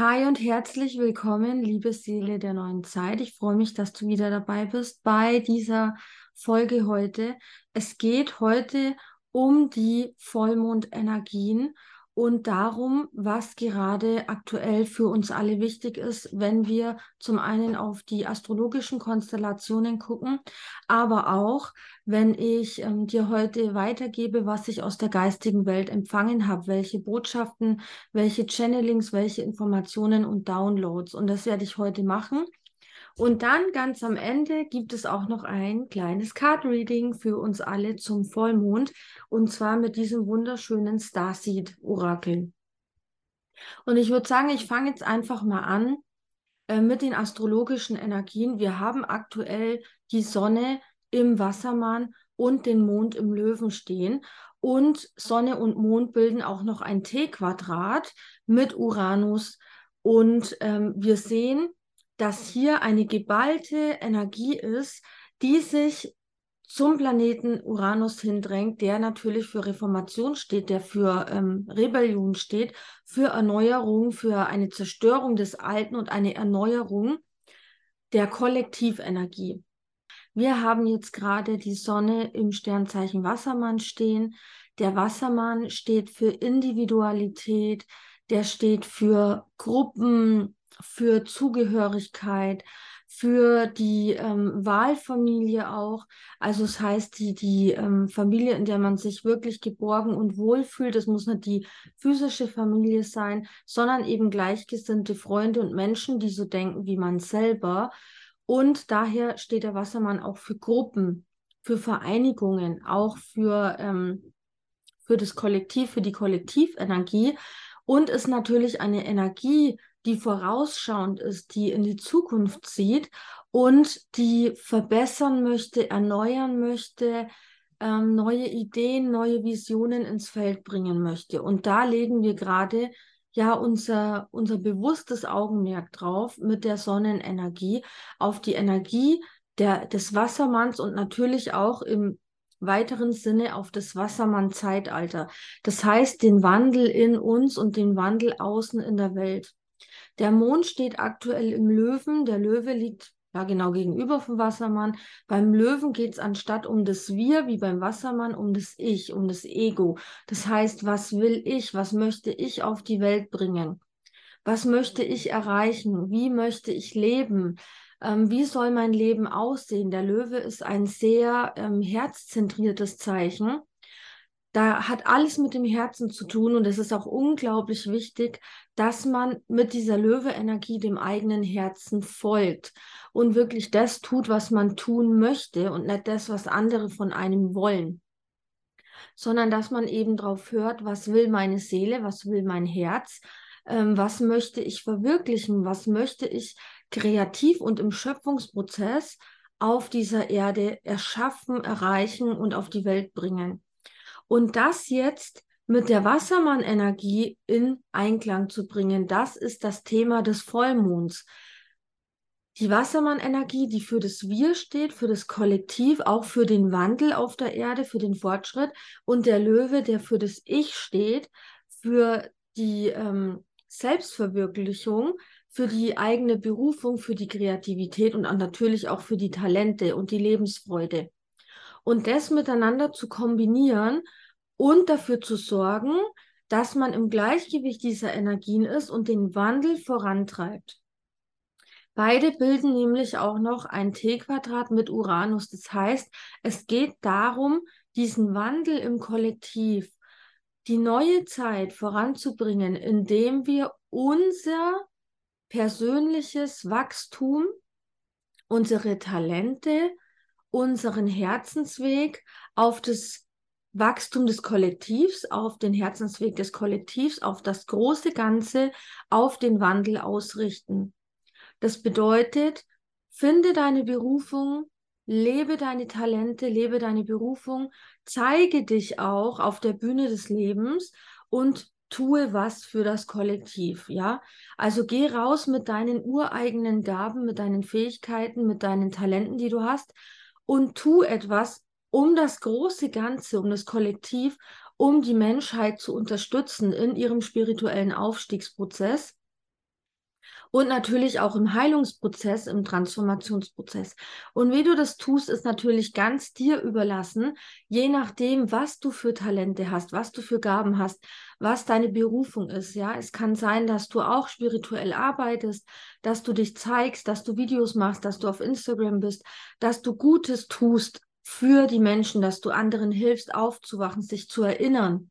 Hi und herzlich willkommen, liebe Seele der neuen Zeit. Ich freue mich, dass du wieder dabei bist bei dieser Folge heute. Es geht heute um die Vollmondenergien und darum, was gerade aktuell für uns alle wichtig ist, wenn wir zum einen auf die astrologischen Konstellationen gucken, aber auch, wenn ich ähm, dir heute weitergebe, was ich aus der geistigen Welt empfangen habe, welche Botschaften, welche Channelings, welche Informationen und Downloads. Und das werde ich heute machen. Und dann ganz am Ende gibt es auch noch ein kleines Card Reading für uns alle zum Vollmond und zwar mit diesem wunderschönen Starseed Orakel. Und ich würde sagen, ich fange jetzt einfach mal an äh, mit den astrologischen Energien. Wir haben aktuell die Sonne im Wassermann und den Mond im Löwen stehen. Und Sonne und Mond bilden auch noch ein T-Quadrat mit Uranus. Und ähm, wir sehen, dass hier eine geballte Energie ist, die sich zum Planeten Uranus hindrängt, der natürlich für Reformation steht, der für ähm, Rebellion steht, für Erneuerung, für eine Zerstörung des Alten und eine Erneuerung der Kollektivenergie. Wir haben jetzt gerade die Sonne im Sternzeichen Wassermann stehen. Der Wassermann steht für Individualität, der steht für Gruppen, für Zugehörigkeit, für die ähm, Wahlfamilie auch. Also es das heißt, die, die ähm, Familie, in der man sich wirklich geborgen und wohlfühlt, das muss nicht die physische Familie sein, sondern eben gleichgesinnte Freunde und Menschen, die so denken wie man selber. Und daher steht der Wassermann auch für Gruppen, für Vereinigungen, auch für, ähm, für das Kollektiv, für die Kollektivenergie und ist natürlich eine Energie, die vorausschauend ist, die in die Zukunft sieht und die verbessern möchte, erneuern möchte, ähm, neue Ideen, neue Visionen ins Feld bringen möchte. Und da legen wir gerade ja unser, unser bewusstes Augenmerk drauf mit der Sonnenenergie auf die Energie der, des Wassermanns und natürlich auch im weiteren Sinne auf das Wassermann-Zeitalter. Das heißt, den Wandel in uns und den Wandel außen in der Welt. Der Mond steht aktuell im Löwen. Der Löwe liegt ja genau gegenüber vom Wassermann. Beim Löwen geht es anstatt um das Wir, wie beim Wassermann, um das Ich, um das Ego. Das heißt, was will ich, was möchte ich auf die Welt bringen? Was möchte ich erreichen? Wie möchte ich leben? Ähm, wie soll mein Leben aussehen? Der Löwe ist ein sehr ähm, herzzentriertes Zeichen da hat alles mit dem Herzen zu tun und es ist auch unglaublich wichtig, dass man mit dieser Löwe-Energie dem eigenen Herzen folgt und wirklich das tut, was man tun möchte und nicht das, was andere von einem wollen, sondern dass man eben darauf hört, was will meine Seele, was will mein Herz, ähm, was möchte ich verwirklichen, was möchte ich kreativ und im Schöpfungsprozess auf dieser Erde erschaffen, erreichen und auf die Welt bringen. Und das jetzt mit der Wassermann-Energie in Einklang zu bringen, das ist das Thema des Vollmonds. Die Wassermann-Energie, die für das Wir steht, für das Kollektiv, auch für den Wandel auf der Erde, für den Fortschritt. Und der Löwe, der für das Ich steht, für die ähm, Selbstverwirklichung, für die eigene Berufung, für die Kreativität und natürlich auch für die Talente und die Lebensfreude. Und das miteinander zu kombinieren und dafür zu sorgen, dass man im Gleichgewicht dieser Energien ist und den Wandel vorantreibt. Beide bilden nämlich auch noch ein T-Quadrat mit Uranus. Das heißt, es geht darum, diesen Wandel im Kollektiv, die neue Zeit voranzubringen, indem wir unser persönliches Wachstum, unsere Talente, unseren Herzensweg auf das Wachstum des Kollektivs, auf den Herzensweg des Kollektivs, auf das große Ganze, auf den Wandel ausrichten. Das bedeutet, finde deine Berufung, lebe deine Talente, lebe deine Berufung, zeige dich auch auf der Bühne des Lebens und tue was für das Kollektiv, ja? Also geh raus mit deinen ureigenen Gaben, mit deinen Fähigkeiten, mit deinen Talenten, die du hast und tu etwas um das große Ganze, um das Kollektiv, um die Menschheit zu unterstützen in ihrem spirituellen Aufstiegsprozess. Und natürlich auch im Heilungsprozess, im Transformationsprozess. Und wie du das tust, ist natürlich ganz dir überlassen, je nachdem, was du für Talente hast, was du für Gaben hast, was deine Berufung ist. Ja, es kann sein, dass du auch spirituell arbeitest, dass du dich zeigst, dass du Videos machst, dass du auf Instagram bist, dass du Gutes tust für die Menschen, dass du anderen hilfst, aufzuwachen, sich zu erinnern.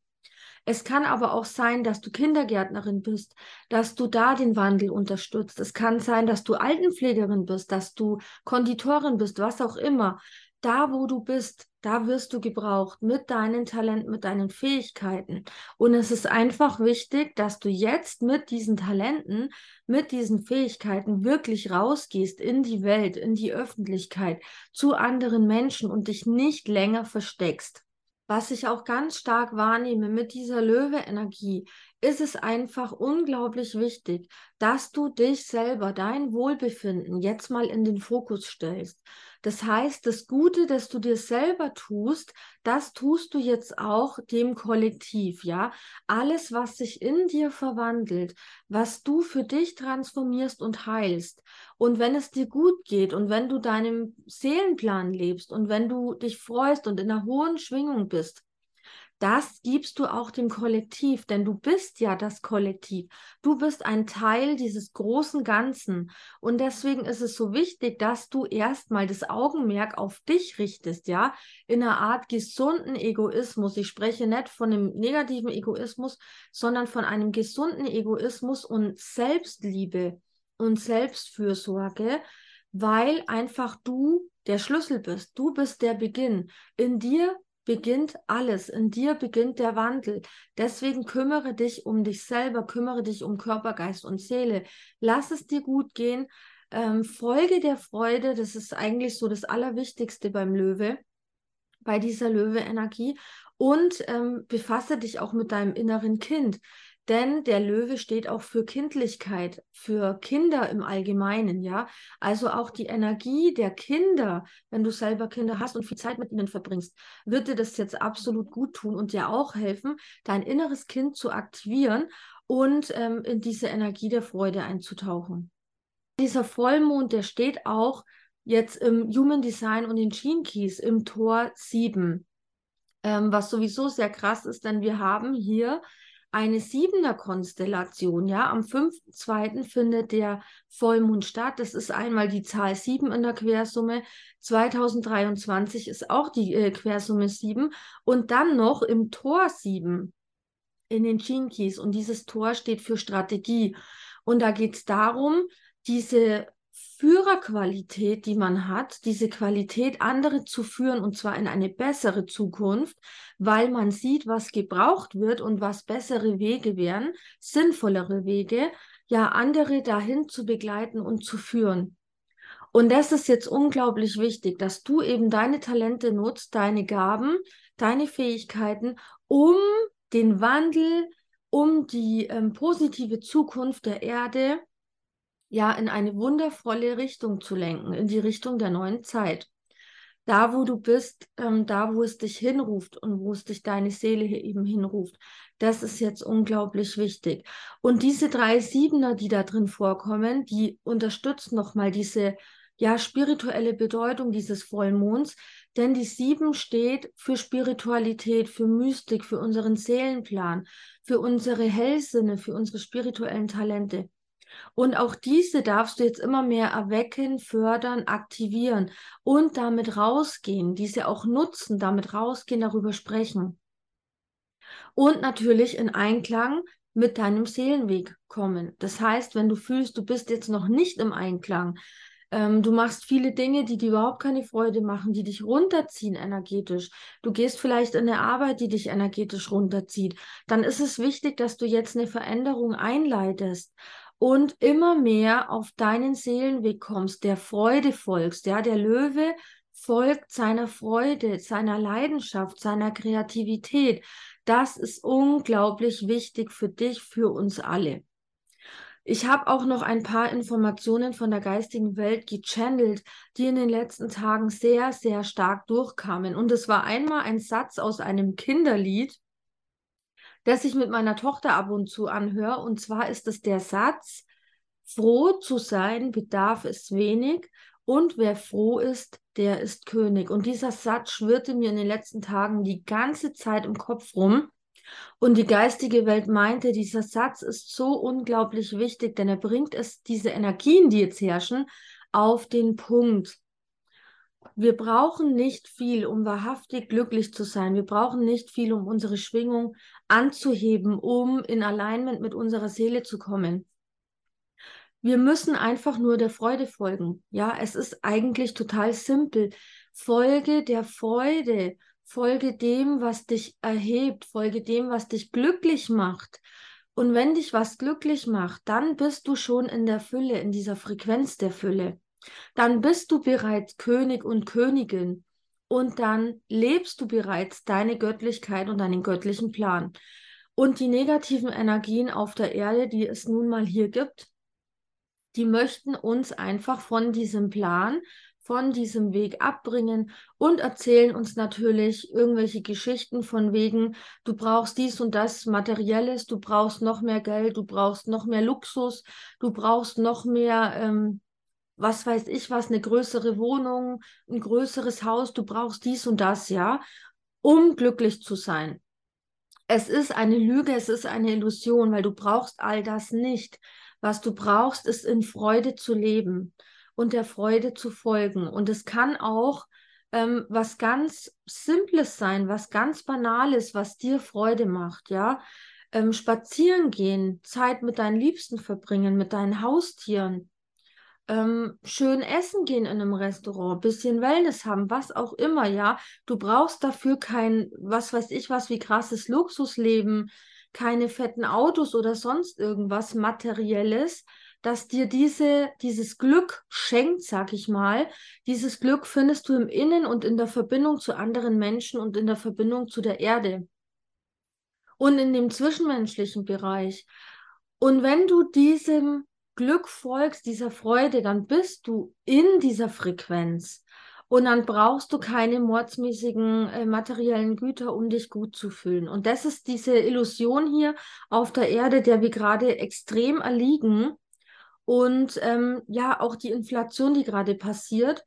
Es kann aber auch sein, dass du Kindergärtnerin bist, dass du da den Wandel unterstützt. Es kann sein, dass du Altenpflegerin bist, dass du Konditorin bist, was auch immer. Da, wo du bist, da wirst du gebraucht mit deinen Talenten, mit deinen Fähigkeiten. Und es ist einfach wichtig, dass du jetzt mit diesen Talenten, mit diesen Fähigkeiten wirklich rausgehst in die Welt, in die Öffentlichkeit, zu anderen Menschen und dich nicht länger versteckst. Was ich auch ganz stark wahrnehme mit dieser Löwe-Energie, ist es einfach unglaublich wichtig, dass du dich selber, dein Wohlbefinden jetzt mal in den Fokus stellst. Das heißt, das Gute, das du dir selber tust, das tust du jetzt auch dem Kollektiv, ja? Alles, was sich in dir verwandelt, was du für dich transformierst und heilst. Und wenn es dir gut geht und wenn du deinem Seelenplan lebst und wenn du dich freust und in einer hohen Schwingung bist, das gibst du auch dem Kollektiv, denn du bist ja das Kollektiv. Du bist ein Teil dieses großen Ganzen. Und deswegen ist es so wichtig, dass du erstmal das Augenmerk auf dich richtest, ja, in einer Art gesunden Egoismus. Ich spreche nicht von einem negativen Egoismus, sondern von einem gesunden Egoismus und Selbstliebe und Selbstfürsorge, weil einfach du der Schlüssel bist. Du bist der Beginn. In dir beginnt alles. In dir beginnt der Wandel. Deswegen kümmere dich um dich selber, kümmere dich um Körper, Geist und Seele. Lass es dir gut gehen. Ähm, folge der Freude. Das ist eigentlich so das Allerwichtigste beim Löwe, bei dieser Löwe-Energie. Und ähm, befasse dich auch mit deinem inneren Kind. Denn der Löwe steht auch für Kindlichkeit, für Kinder im Allgemeinen, ja. Also auch die Energie der Kinder, wenn du selber Kinder hast und viel Zeit mit ihnen verbringst, wird dir das jetzt absolut gut tun und dir auch helfen, dein inneres Kind zu aktivieren und ähm, in diese Energie der Freude einzutauchen. Dieser Vollmond, der steht auch jetzt im Human Design und in Gene Keys im Tor 7. Ähm, was sowieso sehr krass ist, denn wir haben hier eine siebener Konstellation, ja, am 5.2. findet der Vollmond statt. Das ist einmal die Zahl 7 in der Quersumme. 2023 ist auch die äh, Quersumme 7 und dann noch im Tor 7 in den Chinkis und dieses Tor steht für Strategie. Und da geht es darum, diese Führerqualität, die man hat, diese Qualität, andere zu führen und zwar in eine bessere Zukunft, weil man sieht, was gebraucht wird und was bessere Wege wären, sinnvollere Wege, ja, andere dahin zu begleiten und zu führen. Und das ist jetzt unglaublich wichtig, dass du eben deine Talente nutzt, deine Gaben, deine Fähigkeiten, um den Wandel, um die ähm, positive Zukunft der Erde ja in eine wundervolle Richtung zu lenken, in die Richtung der neuen Zeit. Da, wo du bist, ähm, da, wo es dich hinruft und wo es dich deine Seele eben hinruft, das ist jetzt unglaublich wichtig. Und diese drei Siebener, die da drin vorkommen, die unterstützen nochmal diese ja, spirituelle Bedeutung dieses Vollmonds, denn die Sieben steht für Spiritualität, für Mystik, für unseren Seelenplan, für unsere Hellsinne, für unsere spirituellen Talente. Und auch diese darfst du jetzt immer mehr erwecken, fördern, aktivieren und damit rausgehen, diese auch nutzen, damit rausgehen, darüber sprechen. Und natürlich in Einklang mit deinem Seelenweg kommen. Das heißt, wenn du fühlst, du bist jetzt noch nicht im Einklang, ähm, du machst viele Dinge, die dir überhaupt keine Freude machen, die dich runterziehen energetisch. Du gehst vielleicht in eine Arbeit, die dich energetisch runterzieht. Dann ist es wichtig, dass du jetzt eine Veränderung einleitest und immer mehr auf deinen Seelenweg kommst, der Freude folgst. Ja, der Löwe folgt seiner Freude, seiner Leidenschaft, seiner Kreativität. Das ist unglaublich wichtig für dich, für uns alle. Ich habe auch noch ein paar Informationen von der geistigen Welt gechannelt, die in den letzten Tagen sehr, sehr stark durchkamen. Und es war einmal ein Satz aus einem Kinderlied, das ich mit meiner Tochter ab und zu anhöre. Und zwar ist es der Satz, Froh zu sein bedarf es wenig und wer froh ist, der ist König. Und dieser Satz schwirrte mir in den letzten Tagen die ganze Zeit im Kopf rum. Und die geistige Welt meinte, dieser Satz ist so unglaublich wichtig, denn er bringt es, diese Energien, die jetzt herrschen, auf den Punkt. Wir brauchen nicht viel, um wahrhaftig glücklich zu sein. Wir brauchen nicht viel, um unsere Schwingung anzuheben, um in Alignment mit unserer Seele zu kommen. Wir müssen einfach nur der Freude folgen. Ja, es ist eigentlich total simpel. Folge der Freude. Folge dem, was dich erhebt. Folge dem, was dich glücklich macht. Und wenn dich was glücklich macht, dann bist du schon in der Fülle, in dieser Frequenz der Fülle dann bist du bereits König und Königin und dann lebst du bereits deine Göttlichkeit und deinen göttlichen Plan. Und die negativen Energien auf der Erde, die es nun mal hier gibt, die möchten uns einfach von diesem Plan, von diesem Weg abbringen und erzählen uns natürlich irgendwelche Geschichten von wegen, du brauchst dies und das Materielles, du brauchst noch mehr Geld, du brauchst noch mehr Luxus, du brauchst noch mehr ähm, was weiß ich was, eine größere Wohnung, ein größeres Haus, du brauchst dies und das, ja, um glücklich zu sein. Es ist eine Lüge, es ist eine Illusion, weil du brauchst all das nicht. Was du brauchst, ist in Freude zu leben und der Freude zu folgen. Und es kann auch ähm, was ganz Simples sein, was ganz Banales, was dir Freude macht, ja. Ähm, spazieren gehen, Zeit mit deinen Liebsten verbringen, mit deinen Haustieren, ähm, schön essen gehen in einem Restaurant, bisschen Wellness haben, was auch immer, ja. Du brauchst dafür kein, was weiß ich was, wie krasses Luxusleben, keine fetten Autos oder sonst irgendwas Materielles, das dir diese, dieses Glück schenkt, sag ich mal. Dieses Glück findest du im Innen und in der Verbindung zu anderen Menschen und in der Verbindung zu der Erde. Und in dem zwischenmenschlichen Bereich. Und wenn du diesem Glück folgst, dieser Freude, dann bist du in dieser Frequenz. Und dann brauchst du keine mordsmäßigen äh, materiellen Güter, um dich gut zu fühlen. Und das ist diese Illusion hier auf der Erde, der wir gerade extrem erliegen. Und ähm, ja, auch die Inflation, die gerade passiert,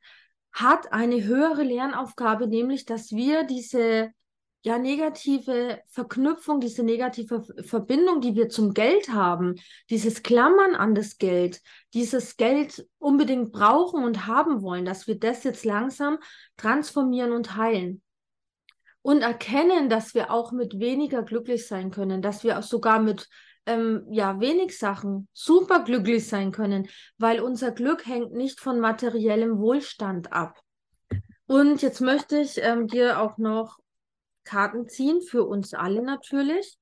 hat eine höhere Lernaufgabe, nämlich dass wir diese ja, negative Verknüpfung, diese negative Verbindung, die wir zum Geld haben, dieses Klammern an das Geld, dieses Geld unbedingt brauchen und haben wollen, dass wir das jetzt langsam transformieren und heilen. Und erkennen, dass wir auch mit weniger glücklich sein können, dass wir auch sogar mit ähm, ja, wenig Sachen super glücklich sein können, weil unser Glück hängt nicht von materiellem Wohlstand ab. Und jetzt möchte ich ähm, dir auch noch Karten ziehen, für uns alle natürlich.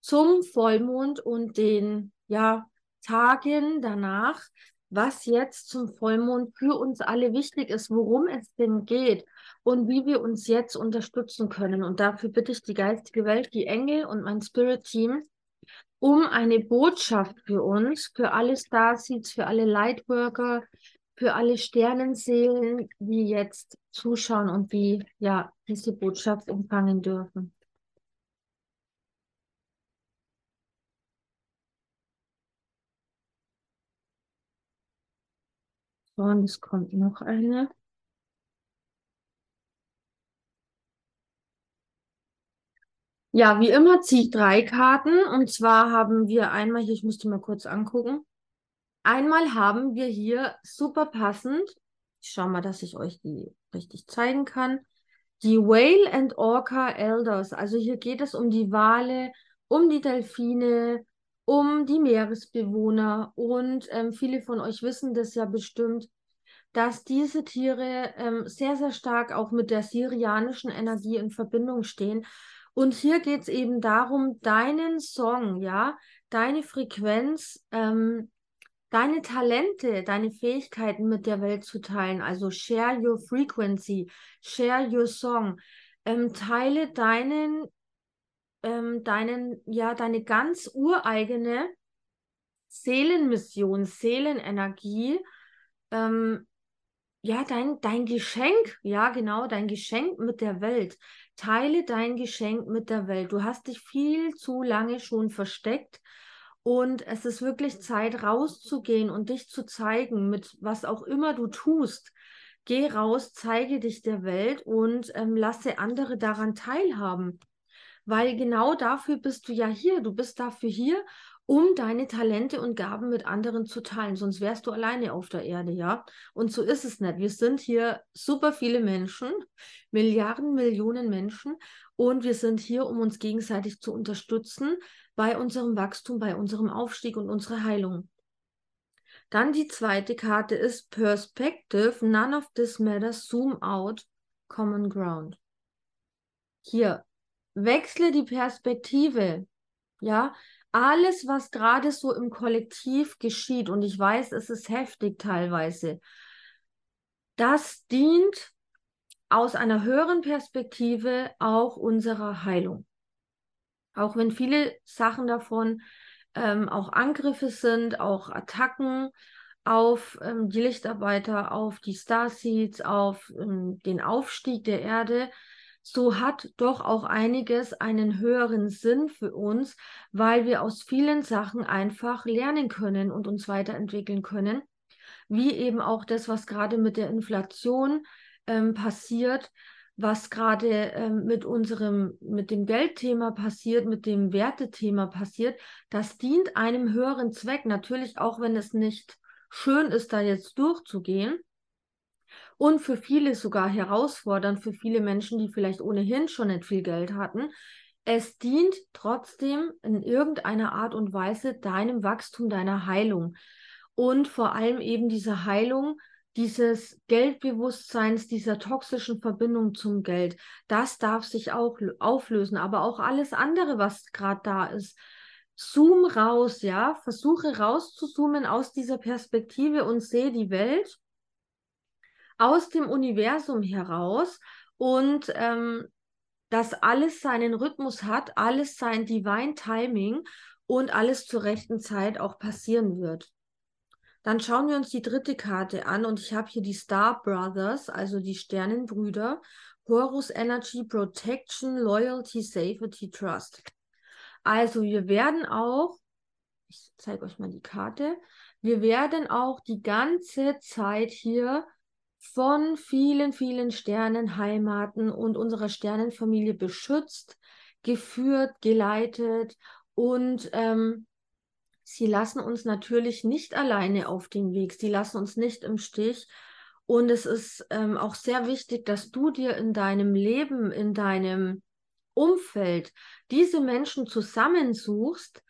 Zum Vollmond und den ja, Tagen danach, was jetzt zum Vollmond für uns alle wichtig ist, worum es denn geht und wie wir uns jetzt unterstützen können. Und dafür bitte ich die geistige Welt, die Engel und mein Spirit-Team, um eine Botschaft für uns, für alle Starseeds, für alle Lightworker, für alle Sternenseelen, die jetzt zuschauen und die ja diese Botschaft empfangen dürfen. So, und es kommt noch eine. Ja, wie immer ziehe ich drei Karten. Und zwar haben wir einmal hier, ich musste mal kurz angucken. Einmal haben wir hier super passend, ich schau mal, dass ich euch die richtig zeigen kann, die Whale and Orca Elders. Also hier geht es um die Wale, um die Delfine, um die Meeresbewohner und ähm, viele von euch wissen das ja bestimmt, dass diese Tiere ähm, sehr, sehr stark auch mit der syrianischen Energie in Verbindung stehen. Und hier geht es eben darum, deinen Song, ja, deine Frequenz ähm, deine Talente, deine Fähigkeiten mit der Welt zu teilen. Also share your frequency, share your song. Ähm, teile deinen, ähm, deinen, ja, deine ganz ureigene Seelenmission, Seelenenergie, ähm, ja, dein, dein Geschenk, ja, genau, dein Geschenk mit der Welt. Teile dein Geschenk mit der Welt. Du hast dich viel zu lange schon versteckt Und es ist wirklich Zeit, rauszugehen und dich zu zeigen, mit was auch immer du tust. Geh raus, zeige dich der Welt und ähm, lasse andere daran teilhaben. Weil genau dafür bist du ja hier. Du bist dafür hier, um deine Talente und Gaben mit anderen zu teilen. Sonst wärst du alleine auf der Erde, ja. Und so ist es nicht. Wir sind hier super viele Menschen, Milliarden, Millionen Menschen. Und wir sind hier, um uns gegenseitig zu unterstützen bei unserem Wachstum, bei unserem Aufstieg und unserer Heilung. Dann die zweite Karte ist Perspective. None of this matters. Zoom out. Common ground. Hier, wechsle die Perspektive. Ja, alles, was gerade so im Kollektiv geschieht, und ich weiß, es ist heftig teilweise, das dient aus einer höheren Perspektive auch unserer Heilung. Auch wenn viele Sachen davon ähm, auch Angriffe sind, auch Attacken auf ähm, die Lichtarbeiter, auf die Starseeds, auf ähm, den Aufstieg der Erde, so hat doch auch einiges einen höheren Sinn für uns, weil wir aus vielen Sachen einfach lernen können und uns weiterentwickeln können. Wie eben auch das, was gerade mit der Inflation ähm, passiert, was gerade ähm, mit unserem, mit dem Geldthema passiert, mit dem Wertethema passiert, das dient einem höheren Zweck. Natürlich auch, wenn es nicht schön ist, da jetzt durchzugehen und für viele sogar herausfordernd, für viele Menschen, die vielleicht ohnehin schon nicht viel Geld hatten. Es dient trotzdem in irgendeiner Art und Weise deinem Wachstum, deiner Heilung und vor allem eben dieser Heilung dieses Geldbewusstseins, dieser toxischen Verbindung zum Geld. Das darf sich auch auflösen, aber auch alles andere, was gerade da ist. Zoom raus, ja, versuche rauszuzoomen aus dieser Perspektive und sehe die Welt aus dem Universum heraus und ähm, dass alles seinen Rhythmus hat, alles sein Divine Timing und alles zur rechten Zeit auch passieren wird. Dann schauen wir uns die dritte Karte an und ich habe hier die Star Brothers, also die Sternenbrüder, Horus Energy, Protection, Loyalty, Safety, Trust. Also wir werden auch, ich zeige euch mal die Karte, wir werden auch die ganze Zeit hier von vielen, vielen Sternenheimaten und unserer Sternenfamilie beschützt, geführt, geleitet und ähm, sie lassen uns natürlich nicht alleine auf den Weg, sie lassen uns nicht im Stich. Und es ist ähm, auch sehr wichtig, dass du dir in deinem Leben, in deinem Umfeld diese Menschen zusammensuchst,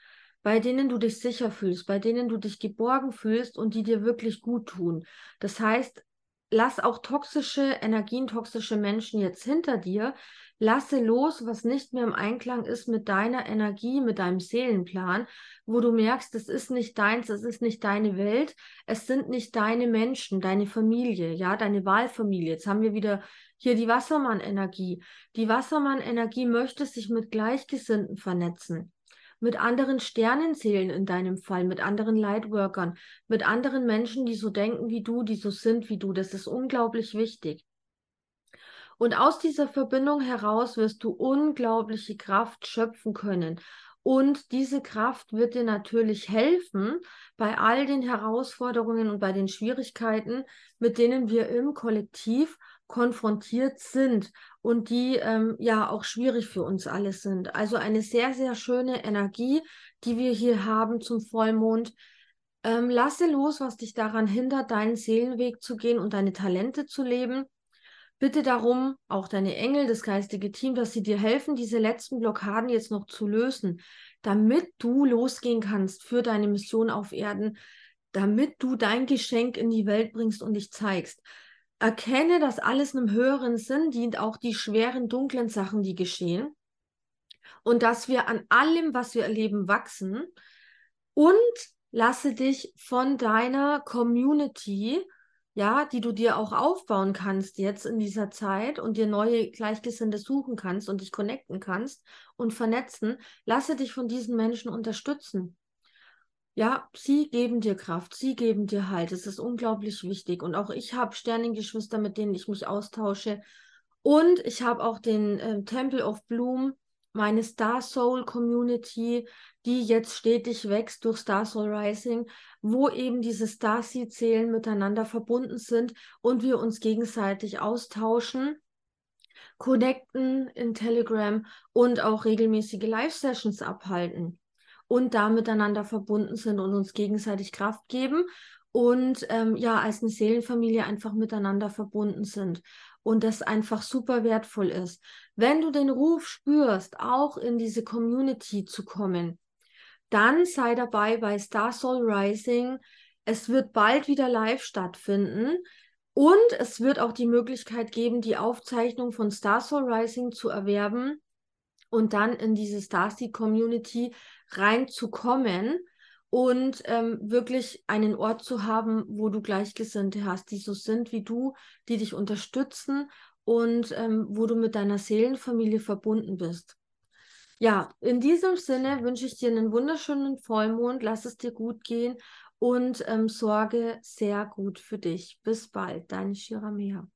bei denen du dich sicher fühlst, bei denen du dich geborgen fühlst und die dir wirklich gut tun. Das heißt, lass auch toxische Energien, toxische Menschen jetzt hinter dir. Lasse los, was nicht mehr im Einklang ist mit deiner Energie, mit deinem Seelenplan, wo du merkst, es ist nicht deins, es ist nicht deine Welt, es sind nicht deine Menschen, deine Familie, ja, deine Wahlfamilie. Jetzt haben wir wieder hier die Wassermann-Energie. Die Wassermann-Energie möchte sich mit Gleichgesinnten vernetzen mit anderen Sternenseelen in deinem Fall, mit anderen Lightworkern, mit anderen Menschen, die so denken wie du, die so sind wie du. Das ist unglaublich wichtig. Und aus dieser Verbindung heraus wirst du unglaubliche Kraft schöpfen können. Und diese Kraft wird dir natürlich helfen bei all den Herausforderungen und bei den Schwierigkeiten, mit denen wir im Kollektiv konfrontiert sind und die ähm, ja auch schwierig für uns alle sind. Also eine sehr, sehr schöne Energie, die wir hier haben zum Vollmond. Ähm, lasse los, was dich daran hindert, deinen Seelenweg zu gehen und deine Talente zu leben. Bitte darum, auch deine Engel, das geistige Team, dass sie dir helfen, diese letzten Blockaden jetzt noch zu lösen, damit du losgehen kannst für deine Mission auf Erden, damit du dein Geschenk in die Welt bringst und dich zeigst erkenne, dass alles einem höheren Sinn dient, auch die schweren, dunklen Sachen, die geschehen. Und dass wir an allem, was wir erleben, wachsen. Und lasse dich von deiner Community, ja, die du dir auch aufbauen kannst jetzt in dieser Zeit und dir neue Gleichgesinnte suchen kannst und dich connecten kannst und vernetzen, lasse dich von diesen Menschen unterstützen. Ja, sie geben dir Kraft, sie geben dir Halt. Es ist unglaublich wichtig. Und auch ich habe Sternengeschwister, mit denen ich mich austausche. Und ich habe auch den äh, Temple of Bloom meine Star Soul Community, die jetzt stetig wächst durch Star Soul Rising, wo eben diese Starseed-Seelen miteinander verbunden sind und wir uns gegenseitig austauschen, connecten in Telegram und auch regelmäßige Live-Sessions abhalten und da miteinander verbunden sind und uns gegenseitig Kraft geben und ähm, ja, als eine Seelenfamilie einfach miteinander verbunden sind und das einfach super wertvoll ist. Wenn du den Ruf spürst, auch in diese Community zu kommen, dann sei dabei bei Star Soul Rising. Es wird bald wieder live stattfinden. Und es wird auch die Möglichkeit geben, die Aufzeichnung von Star Soul Rising zu erwerben und dann in diese Starseed Community reinzukommen und ähm, wirklich einen Ort zu haben, wo du Gleichgesinnte hast, die so sind wie du, die dich unterstützen und ähm, wo du mit deiner Seelenfamilie verbunden bist. Ja, in diesem Sinne wünsche ich dir einen wunderschönen Vollmond, lass es dir gut gehen und ähm, sorge sehr gut für dich. Bis bald, deine Shiramea.